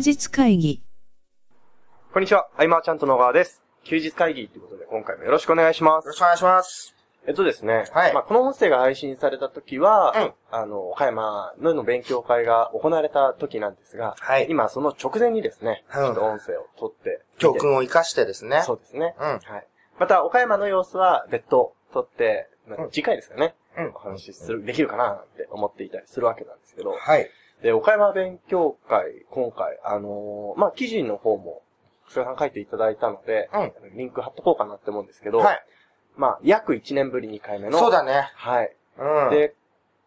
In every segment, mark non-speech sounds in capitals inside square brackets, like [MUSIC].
日会議。こんにちは、アイマーちゃんと野川です。休日会議ということで、今回もよろしくお願いしますよろし。くお願いします。えっとですね、はいまあ、この音声が配信された時は、うんあの、岡山のの勉強会が行われた時なんですが、はい今その直前にですね、うんちょっと音声を撮って教訓を生かしてですね。そうですね。うん。はい。また、岡山の様子は別途撮って、まあうん次回ですかね、うんお話しする、できるかなって思っていたりするわけなんですけど、はい。で、岡山勉強会、今回、あのーまあ、記事の方も、菅さん書いていただいたので、うんリンク貼っとこうかなって思うんですけど、はい。まあ、約1年ぶり2回目の、そうだね。はい。うん。で、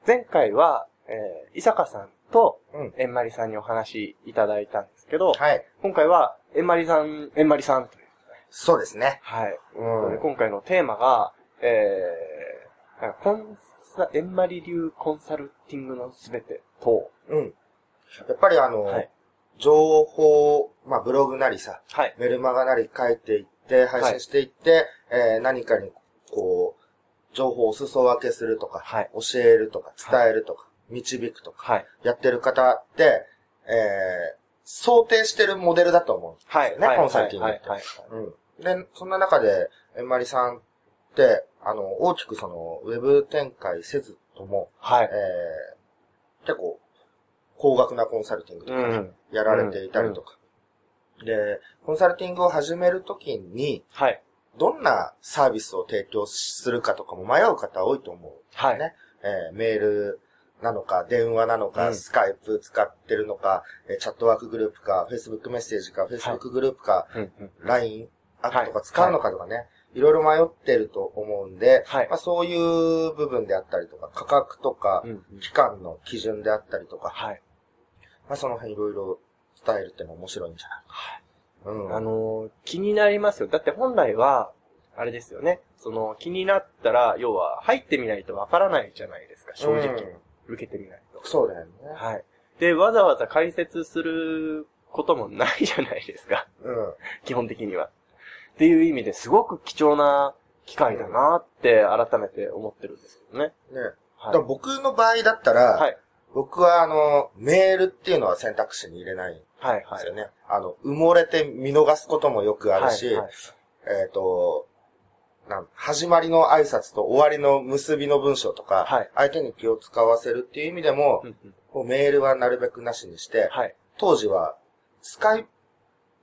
前回は、えー、伊坂さんと、うん。えんまりさんにお話いただいたんですけど、はい。今回は、えんまりさん、えんまりさんという、そうですね。はい。うんで今回のテーマが、えー、コンサ、えんまり流コンサルティングのすべてと、うん。やっぱりあの、はい。情報、まあブログなりさ、はい。メルマガなり書いていって、配信していって、えー何かにこう、情報をお裾分けするとか、はい教えるとか、伝えるとか、導くとか、はい。やってる方って、えー想定してるモデルだと思うんですよね、はい。コンサルティングって。はい。はい。うん。で、そんな中で、えんまりさんって、あの、大きくその、ウェブ展開せずとも、はい。えー、結構、高額なコンサルティングとかね、うん。やられていたりとか。で、コンサルティングを始めるときに、はい。どんなサービスを提供するかとかも迷う方多いと思う。はい。ねえーメールなのか、電話なのか、うんスカイプ使ってるのか、えーチャットワークグループか、Facebook メッセージか、Facebook グループか、うんうん。LINE アップとか使うのかとかね、い、ろいろ迷ってると思うんで、はいまあ、そういう部分であったりとか、価格とか。期間の基準であったりとか、はい。まあ、その辺いろいろ伝えるってのは面白いんじゃないか。うん。あのー、気になりますよ。だって本来は、あれですよね。その、気になったら、要は、入ってみないとわからないじゃないですか、正直。うん受けてみないと。そうだよね。はい。で、わざわざ解説することもないじゃないですか。うん。基本的には。っていう意味ですごく貴重な機会だなって改めて思ってるんですけどね。ね。はだから僕の場合だったら、はい。僕はあの、メールっていうのは選択肢に入れないんではい。はい。すよね。あの、埋もれて見逃すこともよくあるし、はいはいえっ、と、なん始まりの挨拶と終わりの結びの文章とか、はい相手に気を使わせるっていう意味でも、うんうんメールはなるべくなしにして、はい。当時は、スカイ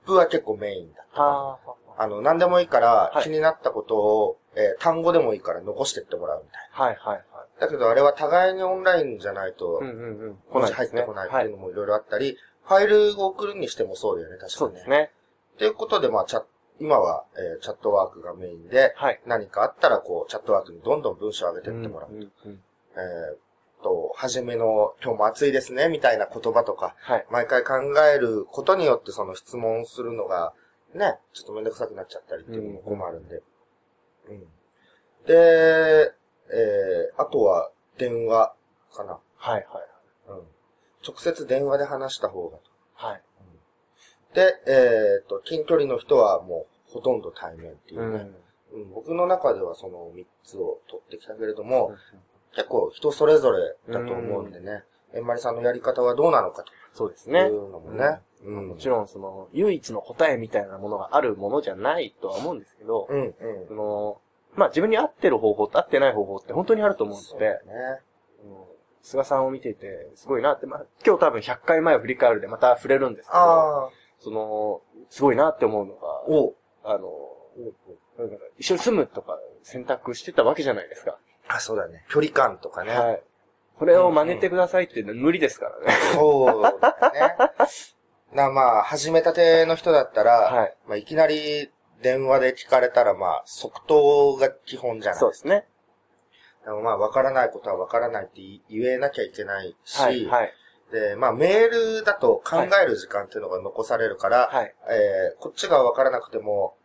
プは結構メインだった。はあの、何でもいいから、はい気になったことを、えー単語でもいいから残してってもらうみたいあ。はい。はい。はい。な。だけどあれは互いにオンラインじゃないとうん、うんうん。文字入ってこないっていうのもいろいろあったり、ファイルを送るにしてもそうだよね、確かにね。そうですね。ということで、まあ、チャ今は、えーチャットワークがメインで、はい。何かあったら、こう、チャットワークにどんどん文章を上げてってもらう。うんうんうんえーっと、はじめの、今日も暑いですね、みたいな言葉とか、はい。毎回考えることによってその質問するのが、ね、ちょっとめんどくさくなっちゃったりっていうのも困るんで。うん。で、えー、あとは、電話かな。はい。はい。うん。直接電話で話した方がと。はい。で、えーっと、近距離の人はもう、ほとんど対面っていうね。うん。うん、僕の中ではその3つを取ってきたけれども、うん結構人それぞれだと思うんでね、えんまりさんのやり方はどうなのかといそうですね。うのもね、うん。もちろん、その、唯一の答えみたいなものがあるものじゃないとは思うんですけど、うん、うん。その、まあ自分に合ってる方法と合ってない方法って本当にあると思うので、そうだね。うん菅さんを見ていて、すごいなって、まあ今日多分100回前を振り返るでまた触れるんですけど、その、すごいなって思うのが、おあの、一緒に住むとか選択してたわけじゃないですか。あ、そうだね。距離感とかね。はい。これを真似てくださいっていうのは無理ですからね。そうだね。な、まあ、始めたての人だったら、はい。まあ、いきなり電話で聞かれたら、まあ、即答が基本じゃない。そうですね。でもまあ、わからないことはわからないって言えなきゃいけないし、はい。はい。で、まあ、メールだと考える時間っていうのが残されるから、はい。えーこっちがわからなくても、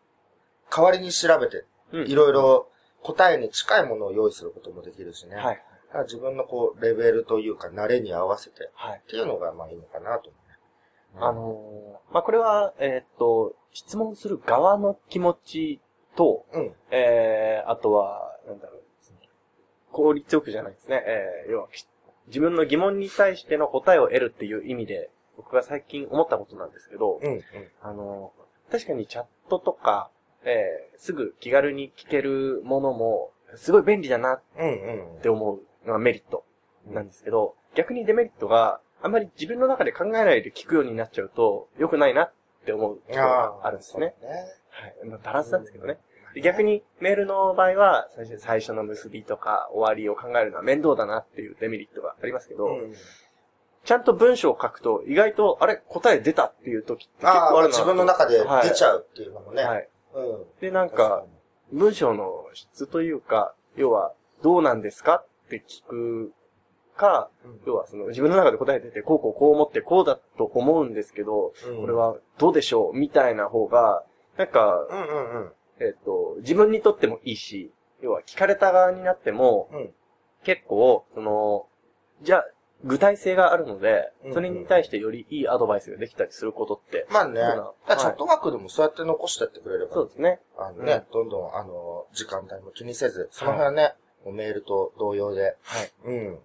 代わりに調べて、うんいろいろ答えに近いものを用意することもできるしね。はい。自分のこう、レベルというか、慣れに合わせて、はい。っていうのがまあいいのかなと思うね。あのーまあ、これは、えーっと、質問する側の気持ちと、うん。えー、あとは、なんだろう、効率よくじゃないですね。えー、要は、自分の疑問に対しての答えを得るっていう意味で僕が最近思ったことなんですけど、うん。うん。あの、確かにチャットとか、えーすぐ気軽に聞けるものも、すごい便利だなっうんうん。て思うのがメリットなんですけど、逆にデメリットがあんまり自分の中で考えないで聞くようになっちゃうと良くないなって思うところがあるんですね。ね。はい。まあ、バランスなんですけどね。で逆にメールの場合は最初最初の結びとか終わりを考えるのは面倒だなっていうデメリットがありますけど、うん。ちゃんと文章を書くと意外と、あれ答え出たっていう時って結ああ、構あるな自分の中で出ちゃゃうっていうのもね。う。はい。うん。で、なんか、文章の質というか、要は、どうなんですかって聞くか、うん。要はその自分の中で答えてて、こうこうこう思ってこうだと思うんですけど、うん。これはどうでしょうみたいな方が、なんか、うんうんうん。えっ、と、自分にとってもいいし、要は聞かれた側になっても、うん。結構、その、じゃあ、具体性があるのでそれに対してよりいいアドバイスができたりすることって、まあね。チャットワークでもそうやって残してってくれれば、そうですね。あのね、どんどん、あの、時間帯も気にせず、その辺はね、メールと同様で、はい。うん。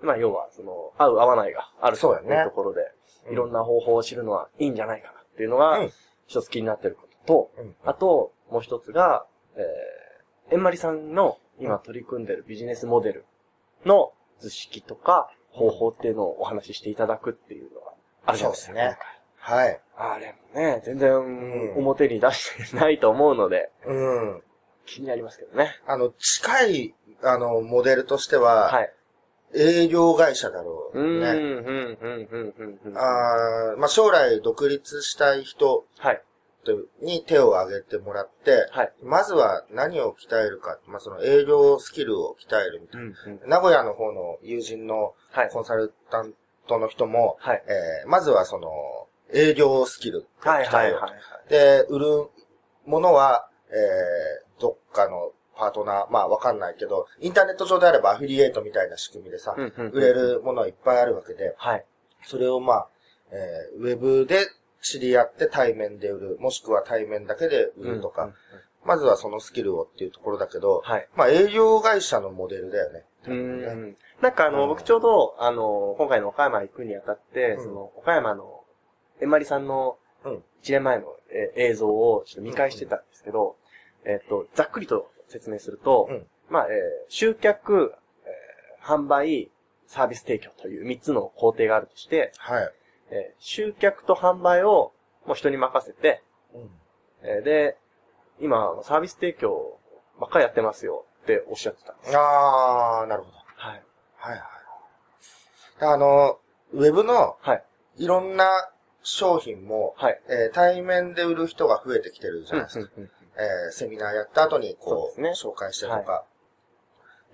まあ、要は、その、合う合わないがあるとそうやねいうところで、いろんな方法を知るのはいいんじゃないかなっていうのがうん、一つ気になってることと、うん。あと、もう一つが、えー、えんまりさんの今取り組んでるビジネスモデルの図式とか方法っていうのをお話ししていただくっていうのがあるじゃないですか。そうですねはい。あれもね、全然ん表に出してないと思うので、うん。気になりますけどね。あの、近い、あの、モデルとしては、はい。営業会社だろううね。うん、うん、うん、うん、うん。あーまあ、将来独立したい人はい。に手を挙げてもらって、はい。まずは何を鍛えるか、まあ、その営業スキルを鍛えるみたいうん、うん。な。名古屋の方の友人のはい。コンサルタントの人も、はい。えーまずはその、営業スキルをはい、はい、鍛えようはい。で、売るものは、えー、どっかのパートナー、まあわかんないけど、インターネット上であればアフィリエイトみたいな仕組みでさ、うんうんうん売れるものはいっぱいあるわけで、はい。それをまあ、えー、ウェブで知り合って対面で売る、もしくは対面だけで売るとか、うんうんまずはそのスキルをっていうところだけど、はい。まあ営業会社のモデルだよね。うーん。なんかあの、うん僕ちょうど、あの、今回の岡山行くにあたって、うんその、岡山の、えんまりさんのうん、1年前の、えー映像をちょっと見返してたんですけど、えっと、ざっくりと説明すると、うんまあ、えー集客、えー販売、サービス提供という3つの工程があるとして、はい。えー集客と販売をもう人に任せて、うんえーで、今、サービス提供ばっかりやってますよっておっしゃってたんです。あー、なるほど。はい。はいはい。あの、ウェブのはい。いろんな商品も、はい。えー対面で売る人が増えてきてるじゃないですか。うんうんえーセミナーやった後にこう、そうね紹介してとか。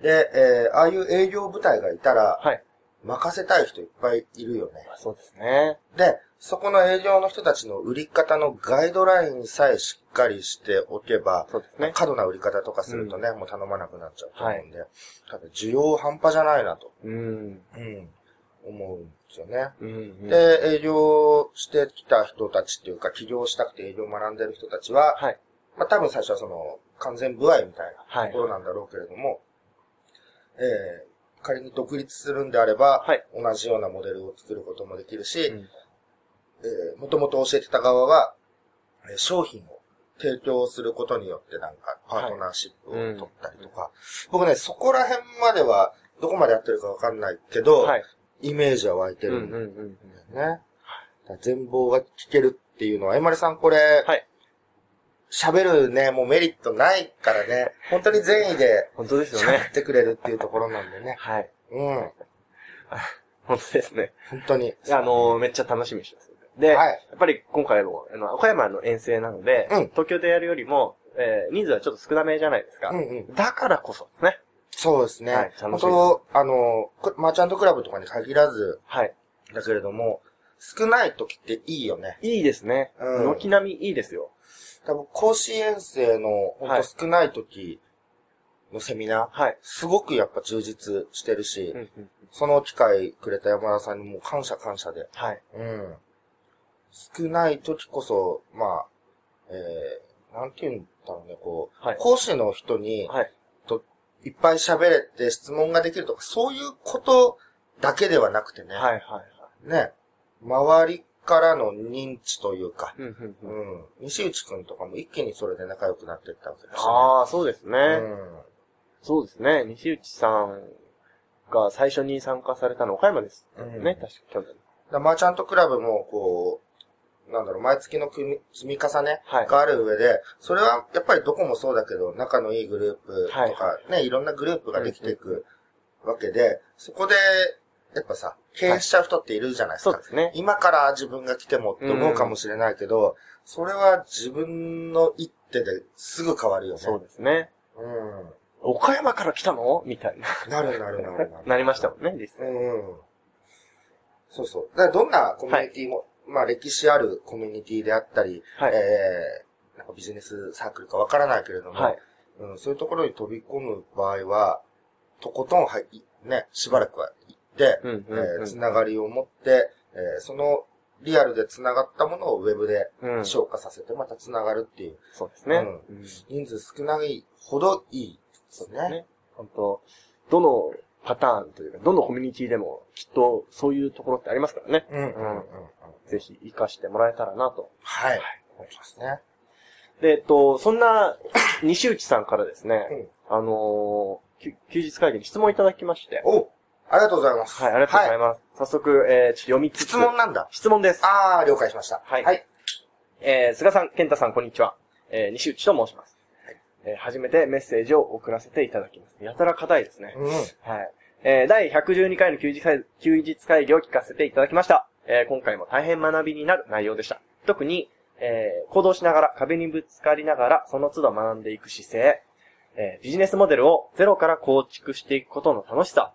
で、えーああいう営業部隊がいたら、はい。任せたい人いっぱいいるよね。まあそうですね。で、そこの営業の人たちの売り方のガイドラインさえしっかりしておけば、そうですね。過度な売り方とかするとね、もう頼まなくなっちゃうと思うんで、ただ需要半端じゃないなと、うん。うん、思うんですよね。うん、うん。で、営業してきた人たちっていうか、起業したくて営業を学んでる人たちは、はい。まあ多分最初はその、完全部合みたいなはいところなんだろうけれども、えー仮に独立するんであれば、はい同じようなモデルを作ることもできるし、うんえー、もともと教えてた側は、えー商品を提供することによってなんか、パートナーシップを取ったりとか、僕ね、そこら辺までは、どこまでやってるかわかんないけど、はい。イメージは湧いてうん、うん、るんだようん。ね。全貌が聞けるっていうのは、えまりさんこれ、はい。喋るね、もうメリットないからね、本当に善意で本当ですよ喋ね。ってくれるっていうところなんでね。はい。うん。本当ですね。本当に。あのーめっちゃ楽しみにしてます。で、はいやっぱり今回も、あの、岡山の遠征なので、うん東京でやるよりも、えー人数はちょっと少なめじゃないですか。うんうん。だからこそですね。そうですね。はい本当あの、こマーチャントクラブとかに限らず、はい。だけれども、少ない時っていいよね。いいですね。うん軒並みいいですよ。多分、講師遠征の本はい当少ない時のセミナー、はい。すごくやっぱ充実してるし、うんうんその機会くれた山田さんにもう感謝感謝で。はい。うん。少ない時こそ、まあ、えー、なんて言うんだろうね、こう、はい講師の人に、はい。といっぱい喋れて質問ができるとか、そういうことだけではなくてね。はい。はい。ね。周りからの認知というか、うん。西内くんとかも一気にそれで仲良くなっていったわけだしね。ああ、そうですね。うん。そうですね。西内さんが最初に参加されたの岡山です。うんね、確か去年。だマーチャントクラブも、こう、なんだろう、毎月の積み重ねはいがある上で、それはやっぱりどこもそうだけど、仲のいいグループとか、はいね、いろんなグループができていくわけで、そこで、やっぱさ、経営しちゃう人っているじゃないですか。そうですね。今から自分が来てもって思うかもしれないけど、それは自分の一手ですぐ変わるよね。そうですね。うん。岡山から来たの？みたいな。なるなるなるなる。[LAUGHS] なりましたもんね、実際。うん。そうそう。だからどんなコミュニティも、まあ歴史あるコミュニティであったり、はい。えー、なんかビジネスサークルかわからないけれども、はい。うん、そういうところに飛び込む場合は、とことんはい、ね、しばらくはつながりを持って、えーそのリアルでつながったものをウェブでうん。消化させてまたつながるっていう、そうですね。うんうん人数少ないほどいいですね。ね。本当どのパターンというか、どのコミュニティでもきっとそういうところってありますからね。うんうんうんうん。ぜひ活かしてもらえたらなと。はい。思いますね。で、えっと、そんな西内さんからですね、うんあのー休日会議に質問いただきまして。おありがとうございます。はい、ありがとうございまます。早速、えー、ちょっと読みつす。つ。質問なんだ。質問です。あー、了解しました。はいはい。えー、菅さん、健太さん、こんにちは。えー、西内と申します。えー、初めてメッセージを送らせていただきます。やたら硬いですね。うん。はい。えー、第112回の休日会休日会議を聞かせていただきました。えー、今回も大変学びになる内容でした。特に、えー、行動しながら壁にぶつかりながらその都度学んでいく姿勢、えー、ビジネスモデルをゼロから構築していくことの楽しさ、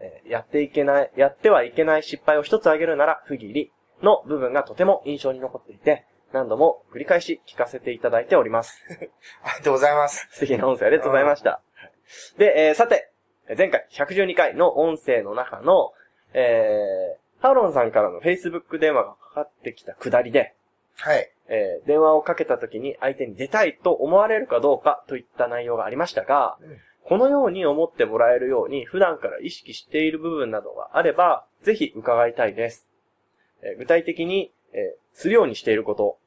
えー、やっていけない、やってはいけない失敗を一つ挙げるなら不義理の部分がとても印象に残っていて、何度も繰り返し聞かせていただいております。[LAUGHS] ありがとうございます。素敵な音声ありがとうございました。で、えーさて、前回112回の音声の中の、えー、ハーロンさんからの Facebook 電話がかかってきたくだりで、はい。えー電話をかけた時に相手に出たいと思われるかどうかといった内容がありましたが、うんこのように思ってもらえるように普段から意識している部分などがあれば、ぜひ伺いたいです。えー具体的に、えーするようにしていること、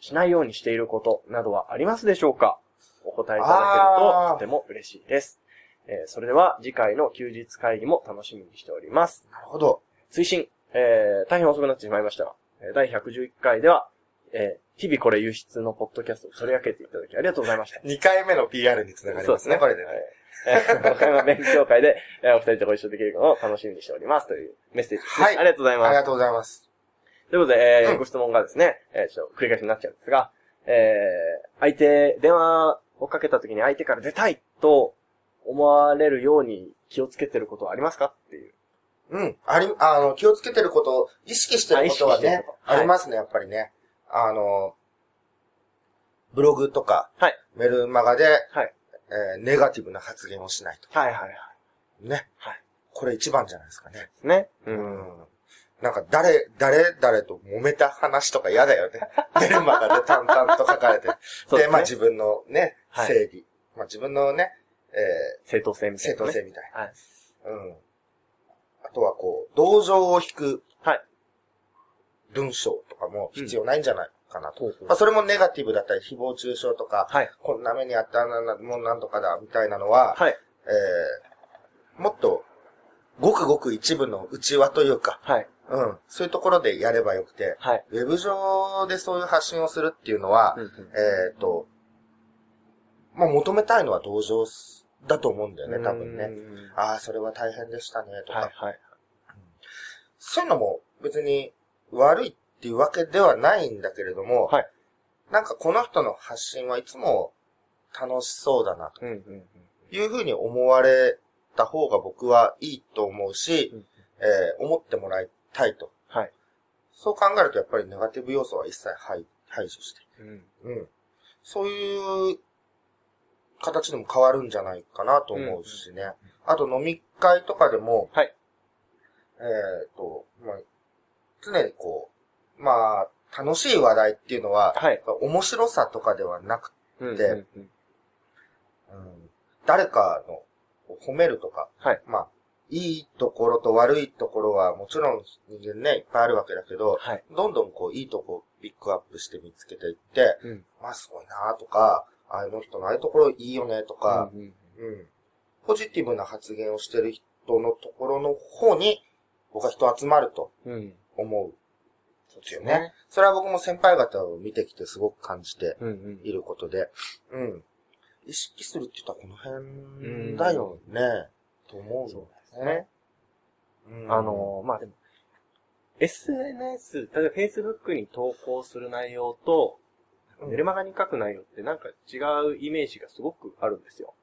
しないようにしていることなどはありますでしょうか？お答えいただけるととても嬉しいです。えーそれでは次回の休日会議も楽しみにしております。なるほど。推進、えー、大変遅くなってしまいましたが、えー第111回では、えー、日々これ輸出のポッドキャストを取り上げていただきありがとうございました。[LAUGHS] 2回目の PR につながりますね、これでね。はいえー、岡山勉強会で、えーお二人とご一緒できるのを楽しみにしておりますというメッセージですね。はいありがとうございます。ありがとうございます。ということで、えーうんご質問がですね、えーちょっと繰り返しになっちゃうんですが、えー、相手、電話をかけた時に相手から出たいと思われるように気をつけてることはありますかっていう。うん。あり、あの、気をつけてること、意識してることはねあありますね、やっぱりね。あの、ブログとか、はいメルマガで、はい。えーネガティブな発言をしないと。はいはいはい。ね。はい。これ一番じゃないですかね。ね。う。うんん。なんか、誰、誰、誰と揉めた話とか嫌だよね。メルマガで淡々と書かれて。で、ね。まあ自分のね、はい正義。まあ自分のね、え正当性みー、たいな、ね。正当性みたいな。はい。うん。あとはこう、同情を引くはい。文章とかも必要ないんじゃない？かなと。まあそれもネガティブだったり、誹謗中傷とか、はい。こんな目にあったな、なもうなんとかだ、みたいなのは、はい。えー、もっと、ごくごく一部の内輪というか、はい。うん、そういうところでやればよくて、はい。ウェブ上でそういう発信をするっていうのは、うんうんえっ、と、まあ求めたいのは同情だと思うんだよね、多分ね。うんああ、それは大変でしたね、とか、はいはい。そういうのも別に悪いっていうわけではないんだけれども、はいなんかこの人の発信はいつも楽しそうだなとうんうんうん。いうふうに思われた方が僕はいいと思うし、うんえー思ってもらいたいと。はい。そう考えるとやっぱりネガティブ要素は一切排排除して。うん。うん。そういう形でも変わるんじゃないかなと思うしね。あと飲み会とかでも、はい。えっ、と、まあ、常にこう、まあ、楽しい話題っていうのは、はい。面白さとかではなく、うんでうんうんうん、誰かのを褒めるとか、はいまあ、いいところと悪いところはもちろん人間ね、いっぱいあるわけだけど、はい。どんどんこう、いいとこをピックアップして見つけていって、うん。まあすごいなとか、あの人のああいうところいいよねとか、うんうんうん。ポジティブな発言をしてる人のところの方に、僕は人集まるとうん。思う。そうですよね。それは僕も先輩方を見てきてすごく感じてうんうん。いることで、うん。意識するって言ったらこの辺だよね、と思うよね。うんあ、のー、まあでも、SNS、例えば Facebook に投稿する内容と、うんメルマガに書く内容ってなんか違うイメージがすごくあるんですよ。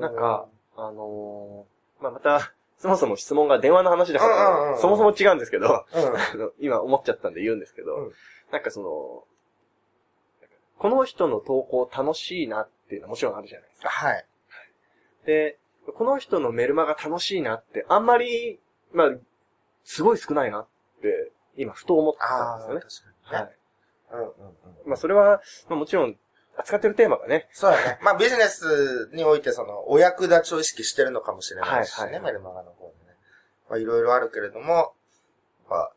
なんか、あのー、まあまた、そもそも質問が電話の話だから、んそもそも違うんですけど、[LAUGHS] 今思っちゃったんで言うんですけど、うんなんかその、この人の投稿楽しいなっていうのはもちろんあるじゃないですか。はい。で、この人のメルマガ楽しいなって、あんまり、まあ、すごい少ないなって、今ふと思ったんですよね。確かにね。はい。うんうんうん。まあそれは、まあもちろん、扱ってるテーマがね、そうだね。まあビジネスにおいてその、お役立ちを意識してるのかもしれないしね、はいはいメルマガの方でね。まあいろいろあるけれども、やっぱ、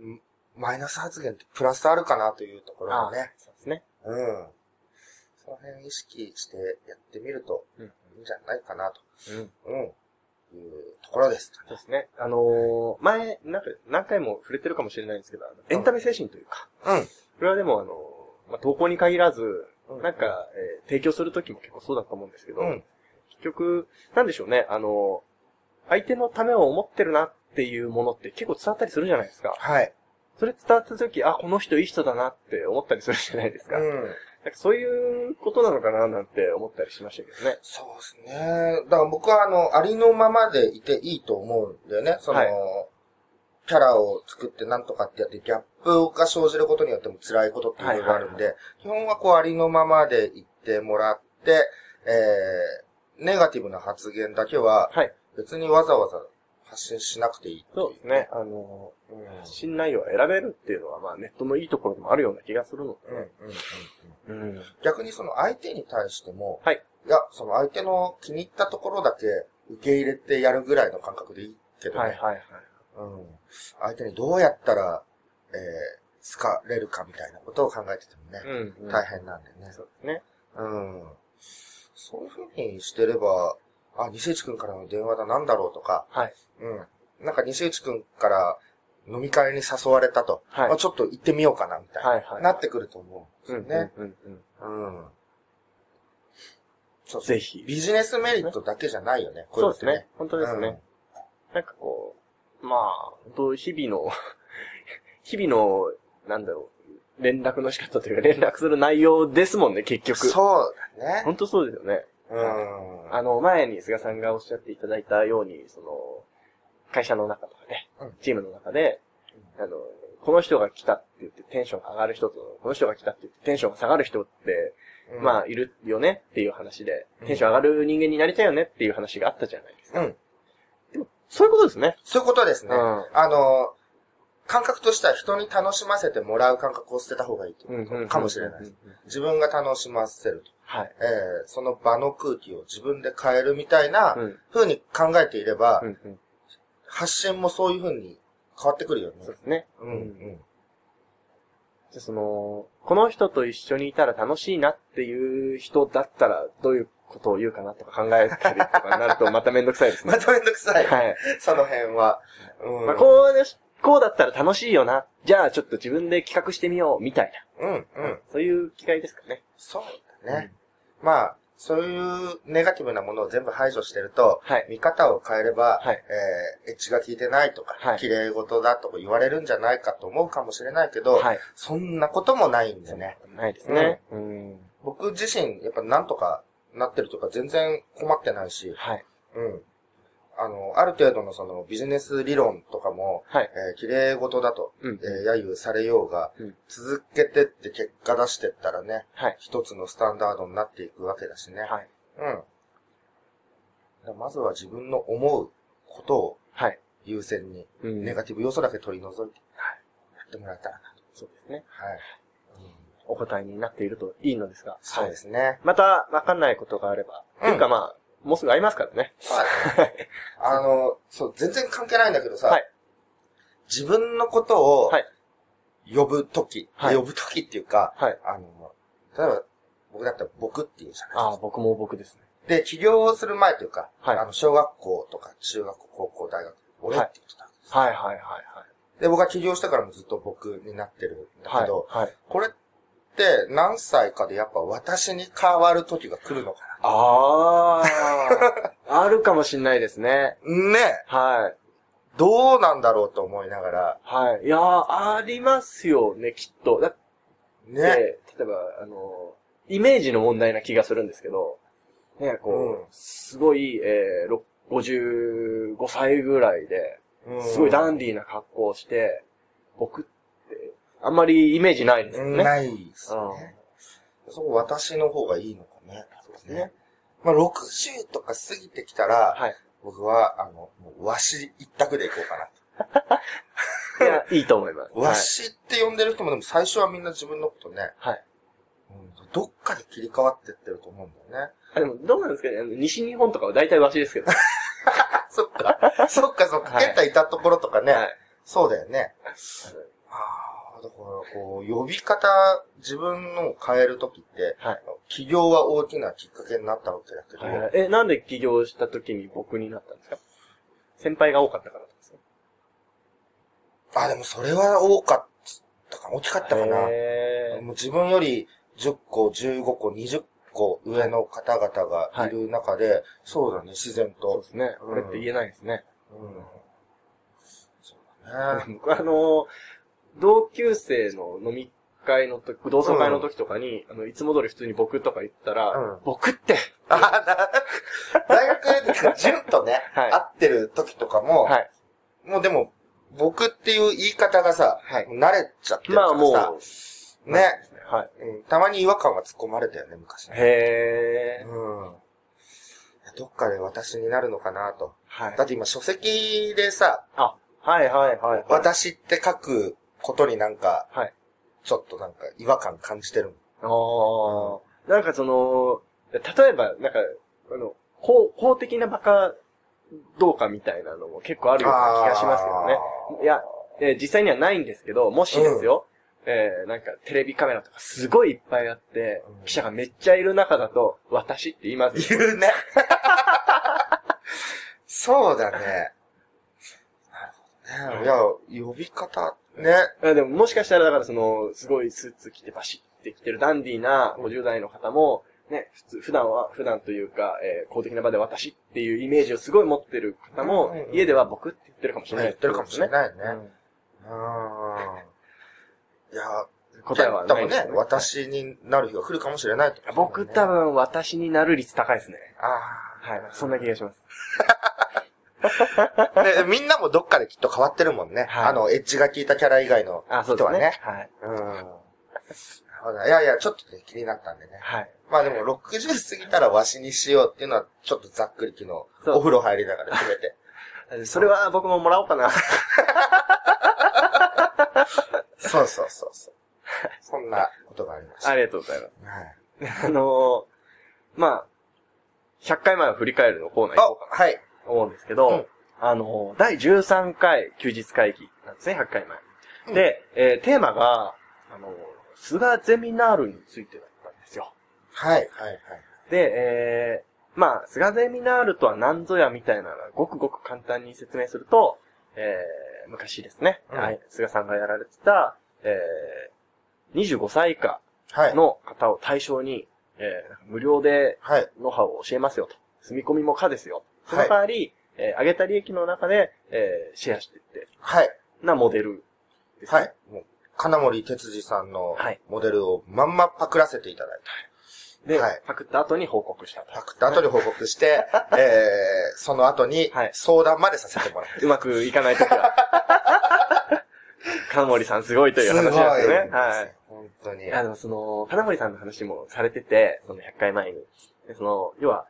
んマイナス発言ってプラスあるかなというところでね。そうですね。うん。その辺意識してやってみるとうん。いいんじゃないかなと。うん。うん。いうところです。そうですね。あのー前、なんか、何回も触れてるかもしれないんですけど、エンタメ精神というか、うん。これはでもあのーまあ、投稿に限らず、うんなんか、えー提供するときも結構そうだと思うんですけど、うん。結局、なんでしょうね、あのー相手のためを思ってるなっていうものって結構伝わったりするじゃないですか。はい。それ伝わったとき、あ、この人いい人だなって思ったりするじゃないですか。うん。なんかそういうことなのかななんて思ったりしましたけどね。そうですね。だから僕はあの、ありのままでいていいと思うんだよね。その、はいキャラを作ってなんとかってやってギャップが生じることによっても辛いことっていうのがあるんで、基本はこうありのままで言ってもらって、えー、ネガティブな発言だけははい。別にわざわざ発信しなくていいっていそうですね。。あのうん。ー、発信内容を選べるっていうのは、まあネットのいいところでもあるような気がするのうん、うんで、うんうん。うん。逆にその相手に対しても、はい。いや、その相手の気に入ったところだけ受け入れてやるぐらいの感覚でいいけどね。はいはいはい。うん。相手にどうやったら、えー、好かれるかみたいなことを考えててもね、うん、うん。大変なんでね。そうですね。うん。そういうふうにしてれば、あ、西内くんからの電話だなんだろうとか、はい。うん。なんか西内くんから飲み会に誘われたと、はいあちょっと行ってみようかなみたいな、はいはいなってくると思うんうん、ですよね。うん、うん。うん。そうぜひ。ビジネスメリットだけじゃないよね。そうですね。本当ですね。なんかこう、まあ、本当日々の、[LAUGHS] 日々の、なんだろう、連絡の仕方というか連絡する内容ですもんね、結局。そうだね。本当そうですよね。うん。あの、前に菅さんがおっしゃっていただいたように、その、会社の中とかで、うんチームの中で、あの、この人が来たって言ってテンションが上がる人と、この人が来たって言ってテンションが下がる人って、うんまあ、いるよねっていう話で、うんテンション上がる人間になりたいよねっていう話があったじゃないですか。うん。そういうことですね。そういうことですね。うんあの、感覚としては人に楽しませてもらう感覚を捨てた方がいいということかもしれないです。自分が楽しませると。はい。えーその場の空気を自分で変えるみたいなうん。風に考えていれば、うんうん。発信もそういう風に変わってくるよね。そうですね。うんうん。じゃあその、この人と一緒にいたら楽しいなっていう人だったら、どういうことを言うかなとか考えたりとかなると、まためんどくさいですね [LAUGHS] ま。ためんどくさい。はい。その辺は。うん。まあ、こうこうだったら楽しいよな。じゃあちょっと自分で企画してみよう、みたいうん、な。うん。そういう機会ですかね。そうだね。まあ、そういうネガティブなものを全部排除してると、はい。見方を変えれば、はいえー、エッジが効いてないとか、はい綺麗事だとか言われるんじゃないかと思うかもしれないけど、はい。そんなこともないんでね。ないですね。うん。僕自身、やっぱなんとかなってるとか全然困ってないし、はい。うん。あの、ある程度のそのビジネス理論とかも、はい。えー綺麗事だと、うんえー揶揄されようが、うん続けてって結果出してったらね、はい。一つのスタンダードになっていくわけだしね。はい。うん。まずは自分の思うことをはい。優先に、うん。ネガティブ要素だけ取り除いて、やってもらえたらなと。そうですね。はい。お答えになっているといいのですが。そうですね。また、わかんないことがあれば、うんというかまあ、もうすぐ会いますからね。はい。あの、そう、全然関係ないんだけどさ、はい自分のことをはい呼ぶとき、はい呼ぶときっていうか、はい。あの、例えば、僕だったら僕って言うじゃないああ、僕も僕ですね。で、起業する前というか、はいあの、小学校とか中学校、高校、大学、俺って言ってたんです。はいはいはいはい。で、僕は起業してからもずっと僕になってるんだはい。けど、はい。これって何歳かでやっぱ私に変わる時が来るのかああ、[LAUGHS] あるかもしんないですね。な。ねはい。どうなんだろうと思いながら、はい。いやー、ありますよね、きっと。だって、ね。例えば、あの、イメージの問題な気がするんですけど、ね、こう、うんすごい、えー、ろ55歳ぐらいで、うんすごいダンディーな格好をして、僕って、あんまりイメージないですよね。ないですね。そう、私の方がいいのかね。そうですね。まあ、60とか過ぎてきたら、はい。僕は、あの、もうわし一択でいこうかな。[LAUGHS] いや、いいと思います。わしって呼んでる人もでも最初はみんな自分のことね、はい。どっかで切り替わってってると思うんだよね。あでも、どうなんですかね西日本とかは大体わしですけど。[LAUGHS] そっか。そっかそっか。はいケンタいたところとかね。はい。そうだよね。ああ、だから、こう、呼び方、自分のを変えるときって、はい。起業は大きなきっかけになったわけだけど、はいえ、なんで起業した時に僕になったんですか？先輩が多かったからですか？あ、でもそれは多かったか、大きかったかな。へもう自分より10個、15個、20個上の方々がいる中で、そうだね、自然ーそうとで。すね。うんこれって言えないですね。うん。そうだね。[LAUGHS] 僕あの、同級生の飲み会の時、同窓会の時とかに、あの、いつも通り普通に僕とか言ったら、うん僕って、あな大学で、純とね、はい会ってる時とかも、はい。もうでも、僕っていう言い方がさ、はいもう慣れちゃってるかまあもう、ね、はい。うん、たまに違和感は突っ込まれたよね、昔ね。へー。うん。どっかで私になるのかなと。はいだ。って今書籍でさ、あ、はいはいはい、はい。私って書くことになんか、はい。ちょっとなんか違和感感じてるああ、なんかその、例えば、なんか、あの、法、法的なバカどうかみたいなのも結構あるような気がしますけどね。いや、えー実際にはないんですけど、もしですよ、えーなんかテレビカメラとかすごいいっぱいあって、うん記者がめっちゃいる中だと、私って言いますよ。言うね。[LAUGHS] そうだね。なるほどね。いや、呼び方、ね。あでももしかしたらだからその、すごいスーツ着てバシッて着てるダンディーな50代の方も、ね、普通、普段は、普段というか、えー公的な場で私っていうイメージをすごい持ってる方も、うんうんうん家では僕って言ってるかもしれない言ってるかもしれないね。うんうん。いや、答えは多分ねないですよね。、私になる日が来るかもしれないと、僕多分私になる率高いですね。あはい。そんな気がします。[LAUGHS] あ。で、みんなもどっかできっと変わってるもんね。はいあの、エッジが効いたキャラ以外のあ、そう人はね。ですね。はい。うん。いやいや、ちょっとね、気になったんでね。はい。まあでも、60過ぎたらわしにしようっていうのは、ちょっとざっくり昨日、お風呂入りながら決めて。[LAUGHS] それは僕ももらおうかな。[LAUGHS] そうそうそうそう。そんなことがありました。ありがとうございはい。ます。あのー、まあ、100回前を振り返るのコーナー行こうかあ、はい。思うんですけど、うんあのー、第13回休日会議なんですね、100回前。うんで、えーテーマが、あのー、菅ゼミナールについてだったんですよ。はい、はい、はい。で、えー、まあ、菅ゼミナールとは何ぞやみたいなのがごくごく簡単に説明すると、えー、昔ですね、うんはい、菅さんがやられてた、えー、25歳以下はい。の方を対象に、えー、無料ではい。ノウハウを教えますよと。住み込みも可ですよ。その代わり、えー上げた利益の中で、えーシェアしていって、はい。なモデルですね。はい。もう、金森哲司さんのはいモデルをまんまパクらせていただいて、で、はいパクった後に報告したと。パクった後に報告して、えー、その後にはい相談までさせてもらって。うまくいかないときは。[LAUGHS] 金森さんすごいという話ですよね。すごはい。本当に。あの、その、金森さんの話もされてて、その100回前に。でその、要は、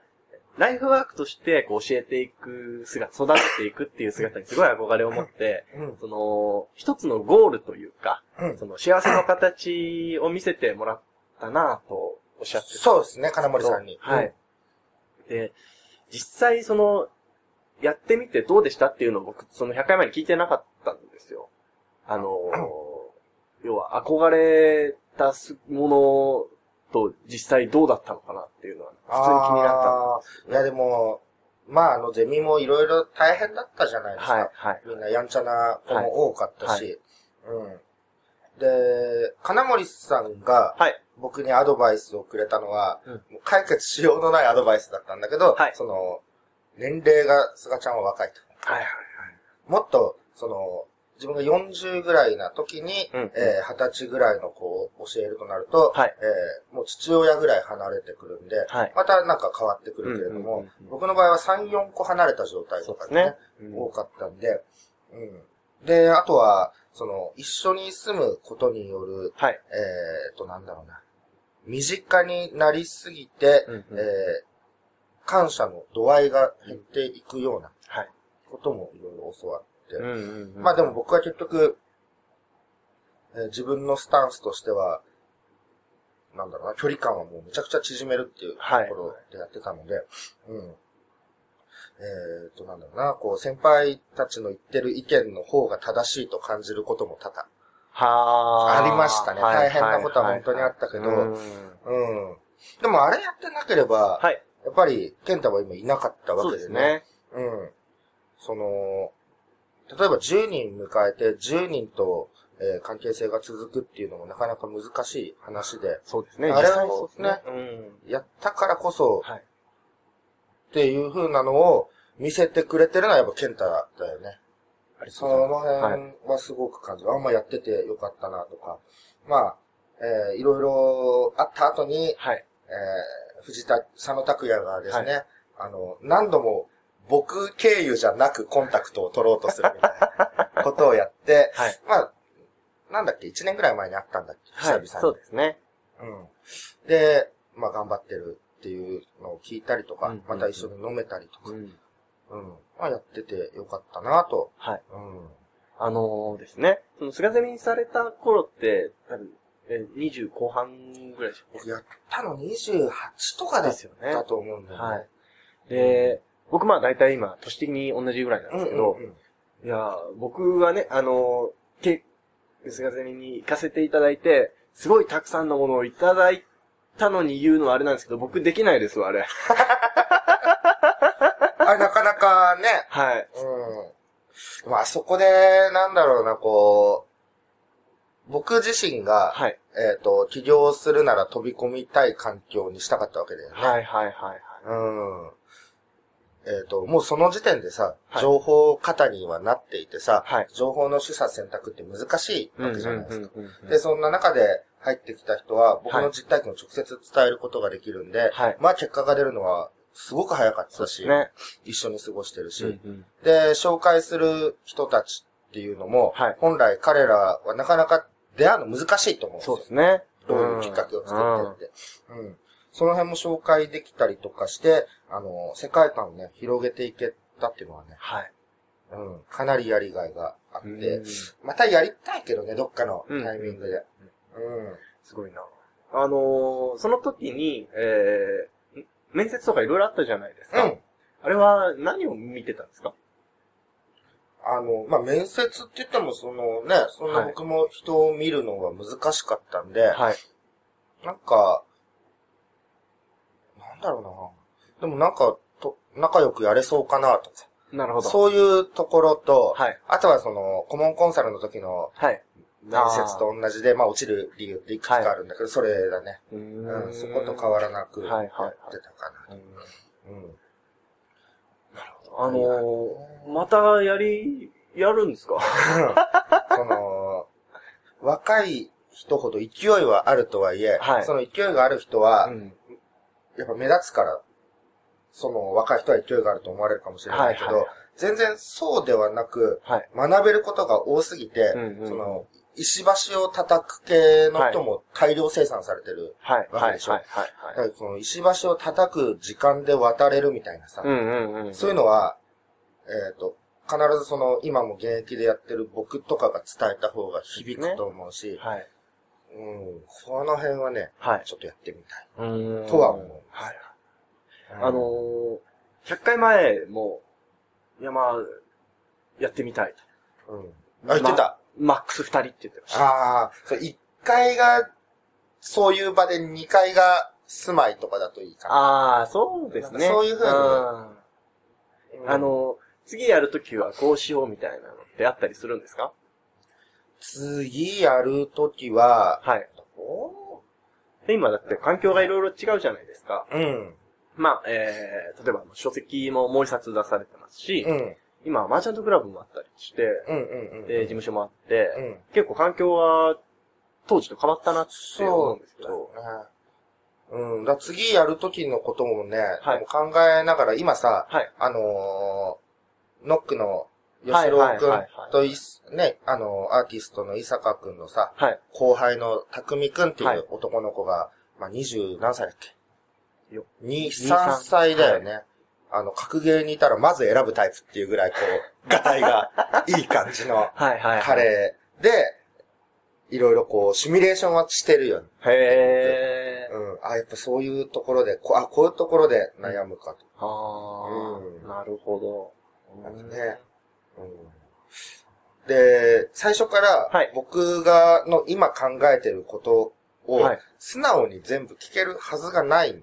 ライフワークとしてこう教えていく姿、育てていくっていう姿にすごい憧れを持って、うん。その、一つのゴールというか、うんその幸せの形を見せてもらったなぁとおっしゃってたそうですね、金森さんに。はい。で、実際その、やってみてどうでしたっていうのを僕、その100回前に聞いてなかったんですよ。あのー、要は憧れたすものと実際どうだったのかなっていうのは、普通に気になったいやでも、まああのゼミもいろいろ大変だったじゃないですか。はい、はい。みんなやんちゃな子も多かったし。うん。で、金森さんがはい。僕にアドバイスをくれたのは、うんもう解決しようのないアドバイスだったんだけど、はいその、年齢が菅ちゃんは若いと。はい、はい。もっと、その、自分が40ぐらいな時に、うん。えー20歳ぐらいの子を教えるとなると、はい。えーもう父親ぐらい離れてくるんで、はい。またなんか変わってくるけれども、うんうんうんうん。僕の場合は3、4個離れた状態とかでね、ね。うん。多かったんで、うん。で、あとは、その、一緒に住むことによる、はい。えーと、なんだろうな、身近になりすぎて、うんうん。えー感謝の度合いが減っていくようなはい。こともいろいろ教わって、うんうんうんまあでも僕は結局、えー自分のスタンスとしては、なんだろうな、距離感はもうめちゃくちゃ縮めるっていうとはいころでやってたので、うん。えっ、と、なんだろうな、こう、先輩たちの言ってる意見の方が正しいと感じることも多々。はありましたね大変なことは本当にあったけどうんうん。でもあれやってなければ、はい。やっぱり、健太は今いなかったそうわけですね。でね。うん。その、例えば10人迎えて10人と、えー関係性が続くっていうのもなかなか難しい話で、そうですね。あれは実際そうですね。うん。やったからこそはい。っていう風なのを見せてくれてるのはやっぱ健太だよね。ありその辺はすごく感じる。あんまやっててよかったなとか。まあ、えーいろいろあった後に、はい。えー藤田、佐野拓也がですね、あの、何度も僕経由じゃなくコンタクトを取ろうとするみたいなことをやって、[LAUGHS] はい。まあ、なんだっけ、1年ぐらい前にあったんだっけ、久々に。はい。そうですね。うん。で、まあ頑張ってるっていうのを聞いたりとか、うんうんうんまた一緒に飲めたりとか、うん。うん。まあやっててよかったなと。はい。うん。あのーですね、その菅ゼミにされた頃って、多分、え、20後半ぐらいでしょ僕やったの28とかだっですよねたと思うんだよね。はい。で、僕まあ大体今、年的に同じぐらいなんうんですけど。いや、僕はね、あのー、け、菅ゼミに行かせていただいて、すごいたくさんのものをいただいたのに言うのはあれなんですけど、僕できないですわ、あれ。[LAUGHS] あ、なかなかね、はい。うん。まあ、そこで、なんだろうな、こう、僕自身が、はい。えっ、と、起業するなら飛び込みたい環境にしたかったわけだよね。はいはいはいはい。うん。えっ、と、もうその時点でさ、はい情報型にはなっていてさ、はい情報の取捨選択って難しいわけじゃないですか。うんうんうんで、そんな中で入ってきた人は、僕はいの実体験を直接伝えることができるんで、はいまあ結果が出るのは、すごく早かったし、ね。一緒に過ごしてるし、うんうんで、紹介する人たちっていうのも、はい本来彼らはなかなか出会うの難しいと思うんですよそう。ですね。どういうきっかけを作ってって。うん。その辺も紹介できたりとかして、あの、世界観をね、広げていけたっていうのはね、はい。うん、かなりやりがいがあって、うんまたやりたいけどね、どっかのタイミングで。うん。すごいな。あのーその時に、えー、ん面接とかいろいろあったじゃないですか。うん。あれは何を見てたんですか？あの、まあ、面接って言っても、そのね、そんなはい僕も人を見るのが難しかったんで、はい。なんか、なんだろうな。でもなんか、と、仲良くやれそうかなとか。なるほど。そういうところと、はい。あとはその、顧問コンサルの時のはい。面接と同じで、まあ落ちる理由っていくつかあるんだけど、それだね。ううん、そこと変わらなくやはいはいはいってたかな。うん。あのー、またやり、やるんですか？[LAUGHS] その、若い人ほど勢いはあるとはいえ、はいその勢いがある人は、ん。やっぱ目立つから、その若い人は勢いがあると思われるかもしれないけど、はいはい全然そうではなく、はい。学べることが多すぎて、うんうんその、石橋を叩く系の人も大量生産されてる。はい。はい。はい。わけでしょはい。だからその石橋を叩く時間で渡れるみたいなさ、うんうんうん。そういうのは、えっ、と、必ずその、今も現役でやってる僕とかが伝えた方が響くと思うし、はい。うん、この辺はね、はい。ちょっとやってみたい。とは思うはい。うんあのー、100回前も、いやまあ、やってみたいと。うん。あ、言ってた。マックス2人って言ってました。ああ、そう、1階が、そういう場で2階が住まいとかだといいかな。ああ、そうですね。そういう風にうんうんあ、の、次やるときはこうしようみたいなのってあったりするんですか？次やるときは、はい。今だって環境がいろいろ違うじゃないですか。うん。まあ、えー、例えば書籍ももう一冊出されてますし、うん。今マーチャントクラブもあったりして、うんうんうん。で、事務所もあって、うん。結構環境は当時と変わったなって思うんですけど、だね。うん。だ次やるときのこともね、はいでも考えながら、今さ、はい。あのー、ノックの吉はい郎くんはいはいはいといす、ね、あのー、アーティストの伊坂くんのさ、はい。後輩の匠くんっていはいう男の子が、まあ、二十何歳だっけ？よ二、23三歳だよね。あの、格ゲーにいたらまず選ぶタイプっていうぐらい、こう、[LAUGHS] ガタイがいい感じのはいはいはい。彼で、いろいろこう、シミュレーションはしてるよね。へー。うん。あ、やっぱそういうところで、こあ、こういうところで悩むかと。あうんー、なるほど。なんかね。うん。で、最初からはい、僕が、の今考えてることをはい、素直に全部聞けるはずがない。うん。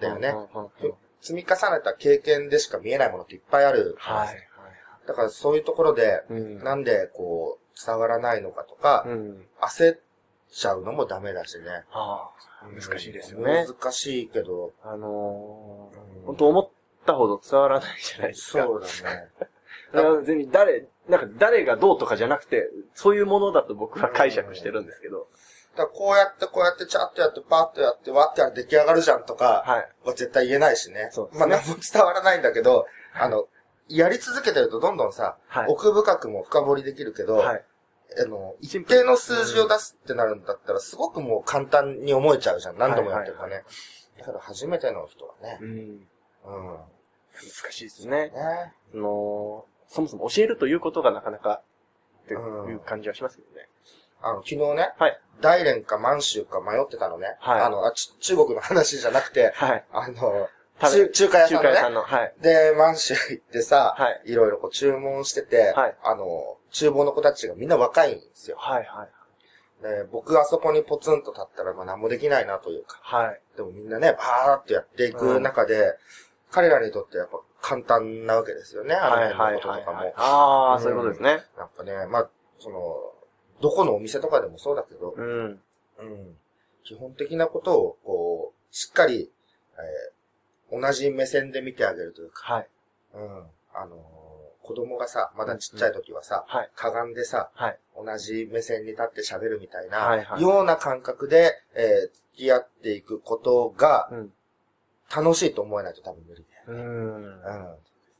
だよね積み重ねた経験でしか見えないものっていっぱいある。はい。はい。だからそういうところで、うん。なんでこう、伝わらないのかとか、うん。焦っちゃうのもダメだしね。ああ、難しいですよね。難しいけど、あの本当思ったほど伝わらないじゃないですか。そうだね。別に誰、なんか誰がどうとかじゃなくて、そういうものだと僕は解釈してるんですけど。だこうやってこうやってチャッとやってパーッとやってわってやって出来上がるじゃんとか、は絶対言えないしね。そうですねまあ何も伝わらないんだけど、あの、やり続けてるとどんどんさ、はい。奥深くも深掘りできるけど、はい。あの、一定の数字を出すってなるんだったら、すごくもう簡単に思えちゃうじゃん。何度もやってるからね。だから初めての人はねう。ん。うん。難しいですね。ね。その、そもそも教えるということがなかなか、っていう感じはしますけどね。あの、昨日ね、はい。大連か満州か迷ってたのね。はいあのあち、中国の話じゃなくて、はい。あの、中中華屋さんのね中華屋さん。の、はい。で、満州行ってさ、はい。いろいろこう注文してて、はいあの、厨房の子たちがみんな若いんですよ。はい、はい。で僕あそこにポツンと立ったら、まあ何もできないなというか。はい。でもみんなね、バーっとやっていく中で、彼らにとってやっぱ簡単なわけですよね、あのはい、はい、辺のことはいはいとかも。。ああ、うんそういうことですね。なんかね、まあ、その、どこのお店とかでもそうだけど、うん。うん。基本的なことを、こう、しっかり、えー同じ目線で見てあげるというか、はい。うん。あのー子供がさ、まだちっちゃい時はさ、はい。かがんでさ、はい。同じ目線に立って喋るみたいな、はいはいような感覚で、えー付き合っていくことがうん。楽しいと思えないと多分無理うーん。うん。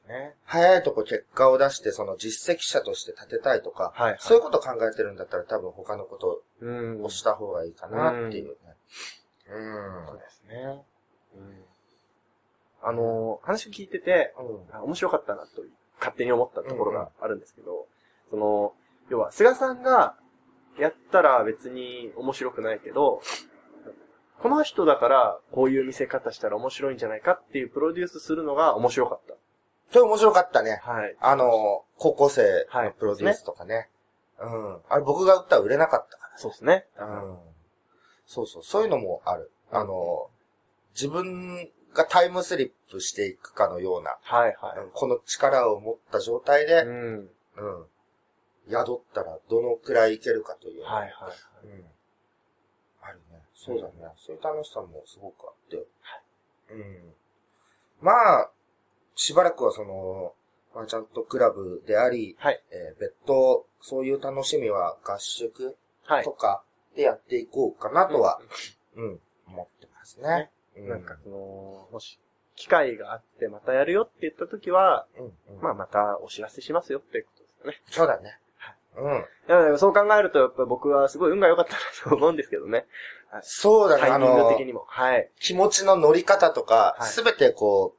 ね。早いとこ結果を出して、その実績者として立てたいとか、はい。そういうこと考えてるんだったら多分他のことうん。をした方がいいかなっていうね。うん。そうですね。うん。あのー、話聞いてて、うん。あ面白かったなと、勝手に思ったところがあるんですけど、その、要は、菅さんがやったら別に面白くないけど、この人だからこういう見せ方したら面白いんじゃないかっていうプロデュースするのが面白かっそれ面白かったね。た。はい。あの、高校生のプロデュースとかね。うん。あれ僕が売ったら売れなかったかそうですね。ら。うん。そうそう、そういうのもある。あの、自分がタイムスリップしていくかのような、はいはうんこの力を持った状態い。で、うん。うん。宿ったらどのくらいいけるかという。はいはい。うん。そうだね。そういう楽しさもすごくあって。うん。まあ、しばらくはその、まあちゃんとクラブであり、はい。えー別途、そういう楽しみは合宿はいと。かでやっていこうかなとは、うん、思ってますね。うなんか、その、もし、機会があってまたやるよって言った時は、うん、うん。まあまたお知らせしますよっていうことですよね。そうだね。うん。いやそう考えると、やっぱ僕はすごい運が良かったなと思うんですけどね。そうだね。あの。はい。気持ちの乗り方とか、はいすべてこ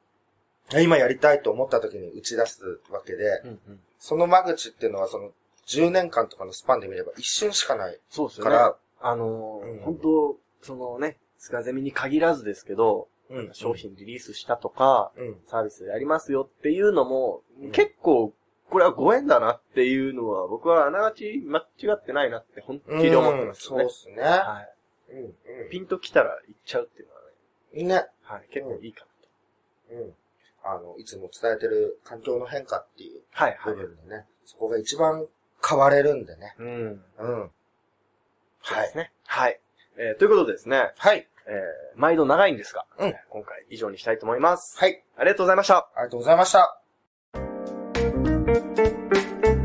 う、今やりたいと思った時に打ち出すわけで、うんうん。その間口っていうのはその10年間とかのスパンで見れば一瞬しかないそうですよね。から、あのーうん本当そのね、菅ゼミに限らずですけど、うん。商品リリースしたとか、うん。サービスやりますよっていうのも、うん結構、これはご縁だなっていうのは、僕はあながち間違ってないなって本気で思ってますよね。そうっすね。はい。うん。ピンときたら行っちゃうっていうのはね、うん。ね。はい、結構いいかうん。あの、いつも伝えてる環境の変化っていうなと。はい、はい。部分でね、そこが一番変われるんでね。うん。うん。そうですね。はい。えー、ということでですね、はい。えー、毎度長いんですが、うん今回以上にしたいと思います。はい。ありがとうございました。ありがとうございました。